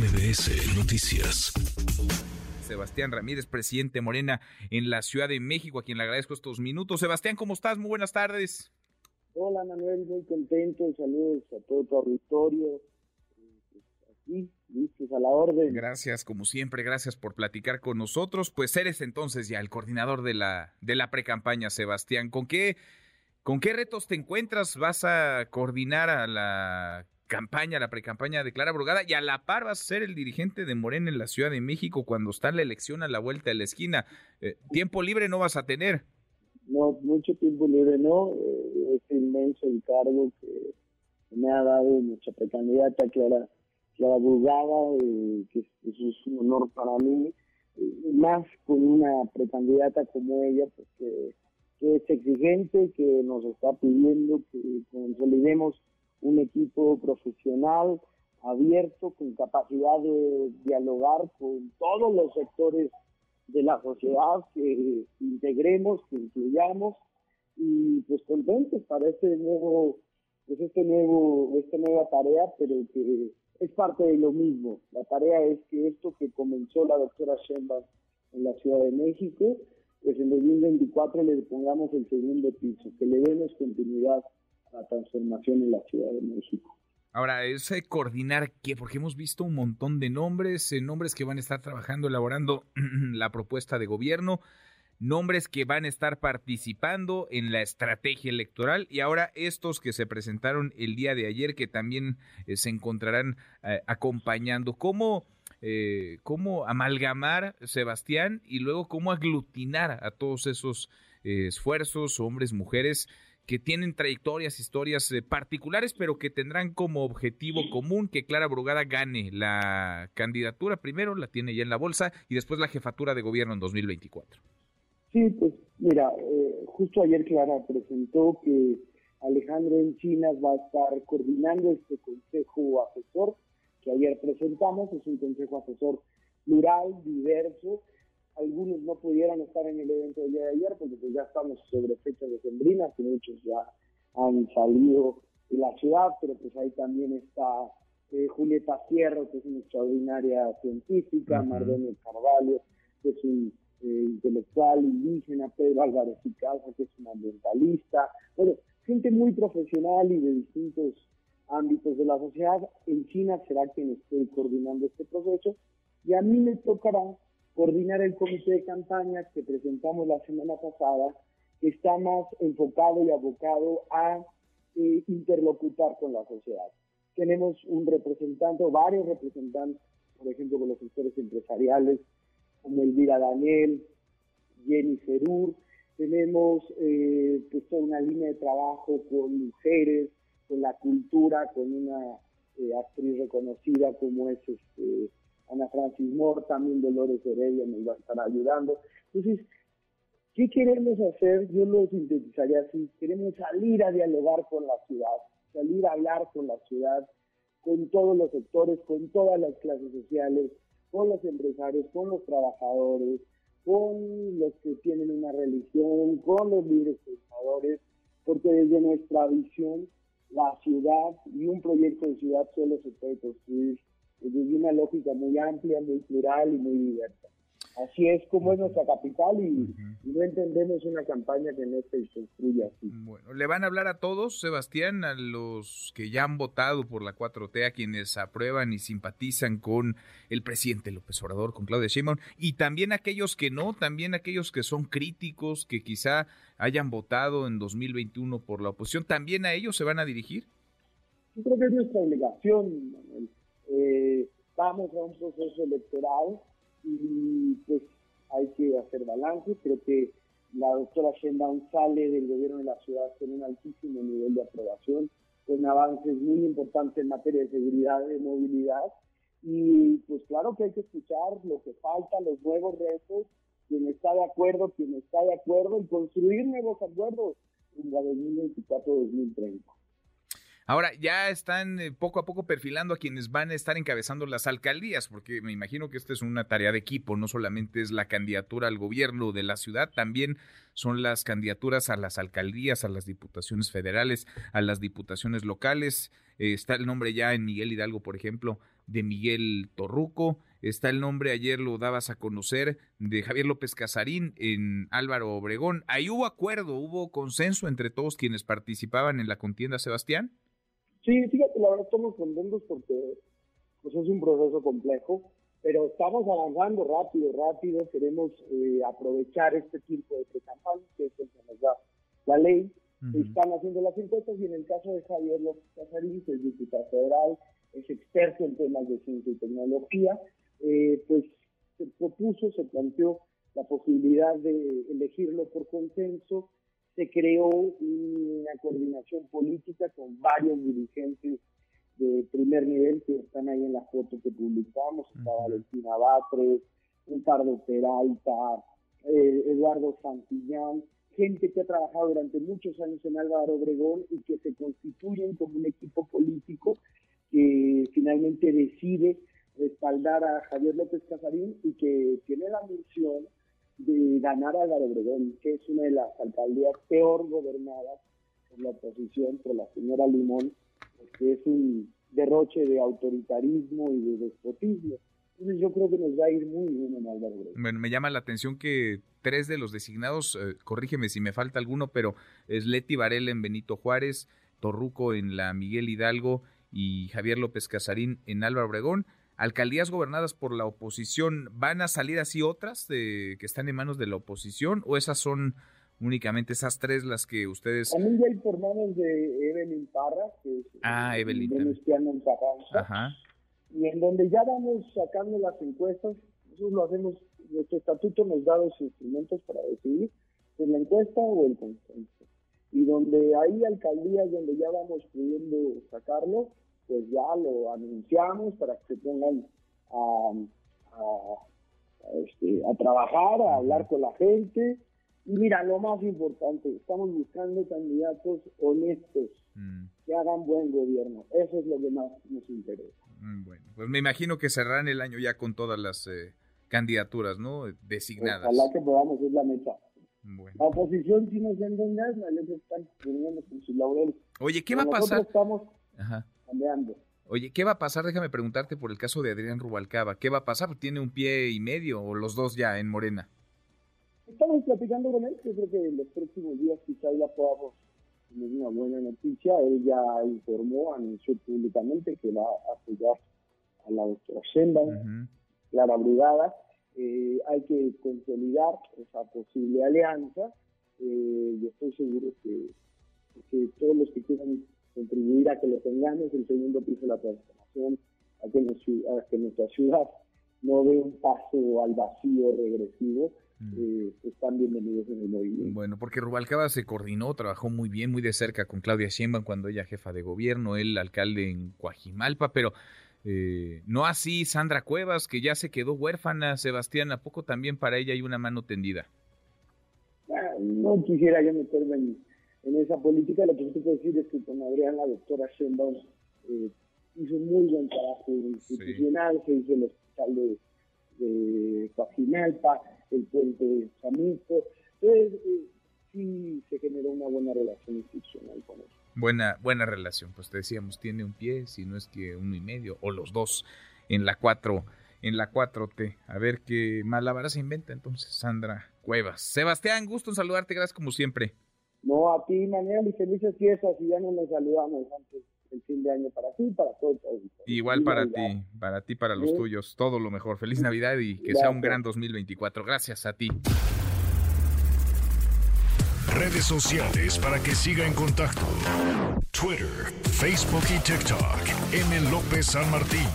MBS Noticias. Sebastián Ramírez, presidente Morena en la Ciudad de México, a quien le agradezco estos minutos. Sebastián, ¿cómo estás? Muy buenas tardes. Hola Manuel, muy contento. Saludos a todo tu auditorio. Aquí, listos a la orden. Gracias, como siempre, gracias por platicar con nosotros. Pues eres entonces ya el coordinador de la, de la pre-campaña, Sebastián. ¿Con qué, ¿Con qué retos te encuentras? ¿Vas a coordinar a la campaña, la precampaña de Clara Brugada y a la par vas a ser el dirigente de Morena en la Ciudad de México cuando está la elección a la vuelta de la esquina. Eh, tiempo libre no vas a tener. No, mucho tiempo libre no. Eh, es inmenso el cargo que me ha dado nuestra precandidata Clara, Clara Brugada, eh, que es, un honor para mí, más con una precandidata como ella, porque que es exigente, que nos está pidiendo que consolidemos un equipo profesional, abierto, con capacidad de dialogar con todos los sectores de la sociedad, que integremos, que incluyamos y pues contentos para este nuevo, pues este nuevo, esta nueva tarea, pero que es parte de lo mismo. La tarea es que esto que comenzó la doctora Sheinbaum en la Ciudad de México, pues en 2024 le pongamos el segundo piso, que le demos continuidad la transformación en la Ciudad de México. Ahora, es eh, coordinar qué, porque hemos visto un montón de nombres, eh, nombres que van a estar trabajando, elaborando la propuesta de gobierno, nombres que van a estar participando en la estrategia electoral y ahora estos que se presentaron el día de ayer que también eh, se encontrarán acompañando. ¿Cómo, ¿Cómo amalgamar, Sebastián, y luego cómo aglutinar a todos esos esfuerzos, hombres, mujeres, que tienen trayectorias, historias eh, particulares, pero que tendrán como objetivo común que Clara Brugada gane la candidatura primero, la tiene ya en la bolsa, y después la jefatura de gobierno en 2024. Sí, pues mira, eh, justo ayer Clara presentó que Alejandro Encinas va a estar coordinando este consejo asesor que ayer presentamos, es un consejo asesor plural, diverso, algunos no pudieron estar en el evento del día de ayer porque pues ya estamos sobre fecha de sembrina, que muchos ya han salido de la ciudad, pero pues ahí también está eh, Julieta Fierro, que es una extraordinaria científica, uh Carvalho, que es un eh, intelectual indígena, Pedro Álvarez Casa, que es un ambientalista, bueno, gente muy profesional y de distintos ámbitos de la sociedad. En China será quien esté coordinando este proceso. Y a mí me tocará coordinar el comité de campaña que presentamos la semana pasada, que está más enfocado y abocado a eh, interlocutar con la sociedad. Tenemos un representante, varios representantes, por ejemplo, con los sectores empresariales, como Elvira Daniel, Jenny Ferur. Tenemos eh, pues, toda una línea de trabajo con mujeres, con la cultura, con una eh, actriz reconocida como es este, Ana Francis Moore, también Dolores Heredia nos va a estar ayudando. Entonces, ¿qué queremos hacer? Yo lo sintetizaría así, queremos salir a dialogar con la ciudad, salir a hablar con la ciudad, con todos los sectores, con todas las clases sociales, con los empresarios, con los trabajadores, con los que tienen una religión, con los libres pensadores, porque desde nuestra visión, la ciudad y un proyecto de ciudad solo se puede construir una lógica muy amplia, muy plural y muy diversa. Así es como es nuestra capital y, no entendemos una campaña que no se construya así. Bueno, ¿le van a hablar a todos, Sebastián, a los que ya han votado por la 4T, a quienes aprueban y simpatizan con el presidente López Obrador, con Claudia Sheinbaum, y también a aquellos que no, también aquellos que son críticos, que quizá hayan votado en 2021 por la oposición, ¿también a ellos se van a dirigir? Yo creo que es nuestra obligación, Manuel eh, vamos a un proceso electoral y pues hay que hacer balance. Creo que la doctora Sheinbaum sale del gobierno de la ciudad con un altísimo nivel de aprobación, con avances muy importantes en materia de seguridad de movilidad. Y pues claro que hay que escuchar lo que falta, los nuevos retos, quien está de acuerdo, quien está de acuerdo, y construir nuevos acuerdos en la 2024-2030. Ahora, ya están eh, poco a poco perfilando a quienes van a estar encabezando las alcaldías, porque me imagino que esta es una tarea de equipo, no solamente es la candidatura al gobierno de la ciudad, también son las candidaturas a las alcaldías, a las diputaciones federales, a las diputaciones locales. está el nombre ya en Miguel Hidalgo, por ejemplo, de Miguel Torruco, está el nombre, ayer lo dabas a conocer, de Javier López Casarín en Álvaro Obregón. Ahí hubo acuerdo, hubo consenso entre todos quienes participaban en la contienda, Sebastián. Sí, fíjate, la verdad estamos contentos porque pues, es un proceso complejo, pero estamos avanzando rápido, rápido, queremos eh, aprovechar este tiempo de pre-campaña, que es el que nos da la ley, están haciendo las encuestas y en el caso de Javier López Casarín, que es diputado federal, es experto en temas de ciencia y tecnología, eh, pues se propuso, se planteó la posibilidad de elegirlo por consenso, se creó una coordinación política con varios dirigentes de primer nivel que están ahí en la foto que publicamos, está Valentina Batres, Ricardo Peralta, eh, Eduardo Santillán, gente que ha trabajado durante muchos años en Álvaro Obregón y que se constituyen como un equipo político que finalmente decide respaldar a Javier López Casarín y que tiene la misión de ganar Álvaro Obregón, que es una de las alcaldías peor gobernadas por la oposición, por la señora Limón, que es un derroche de autoritarismo y de despotismo. Entonces yo creo que nos va a ir muy bien en Álvaro Obregón. Bueno, me llama la atención que tres de los designados, eh, corrígeme si me falta alguno, pero es Leti Varela en Benito Juárez, Torruco en la Miguel Hidalgo y Javier López Casarín en Álvaro Obregón. Alcaldías gobernadas por la oposición, ¿van a salir así otras de, que están en manos de la oposición o esas son únicamente esas tres las que ustedes... También ya hay por manos de Evelyn Parra, que es ah, Evelyn. en Ajá. Y en donde ya vamos sacando las encuestas, nosotros lo hacemos nuestro estatuto nos da los instrumentos para decidir si la encuesta o el consenso. Y donde hay alcaldías donde ya vamos pudiendo sacarlo, pues ya lo anunciamos para que se pongan a, este, a trabajar, a hablar con la gente. Y mira, lo más importante, estamos buscando candidatos honestos, mm. que hagan buen gobierno. Eso es lo que más nos interesa. Mm, bueno, pues me imagino que cerrarán el año ya con todas las eh, candidaturas, ¿no? Designadas. Ojalá que podamos, es la meta. La oposición sí nos engaña, la están poniendo con su laurel. Oye, ¿qué va a pasar? estamos cambiando. Oye, ¿qué va a pasar? Déjame preguntarte por el caso de Adrián Rubalcaba. ¿Qué va a pasar? ¿Tiene un pie y medio o los dos ya en Morena? Estamos platicando con él, yo creo que en los próximos días quizá ya podamos tener una buena noticia. Él ya informó, anunció públicamente que va a apoyar a la doctora Sheinbaum. Clara Brigada. Eh, hay que consolidar esa posible alianza. Eh, yo estoy seguro que, todos los que quieran contribuir a que lo tengamos, el segundo piso de la transformación, a que, nuestra ciudad no dé un paso al vacío regresivo, mm. eh, están bienvenidos en el movimiento. Bueno, porque Rubalcaba se coordinó, trabajó muy bien, muy de cerca con Claudia Sheinbaum cuando ella jefa de gobierno, él alcalde en Coajimalpa, pero eh, no así Sandra Cuevas, que ya se quedó huérfana. Sebastián, ¿a poco también para ella hay una mano tendida? Ah, no quisiera yo meterme en, esa política. Lo que sí te puedo decir es que con Adrián, la doctora Sheinbaum, eh, hizo muy buen trabajo institucional. Se hizo el hospital de, de el puente de Samito. Entonces, eh, sí se generó una buena relación institucional con él. Buena, buena relación, pues te decíamos, tiene un pie, si no es que uno y medio, o los dos en la 4, en la 4T. A ver qué malabaras se inventa entonces Sandra Cuevas. Sebastián, gusto en saludarte, gracias como siempre. No, a ti, Manuel, y felices fiestas, y ya no nos saludamos antes del fin de año para ti para todos. Igual para ti, para ti, para los tuyos, todo lo mejor. Feliz Navidad y que sea un gran 2024. Gracias a ti redes sociales para que siga en contacto: Twitter, Facebook y TikTok. M. López San Martín.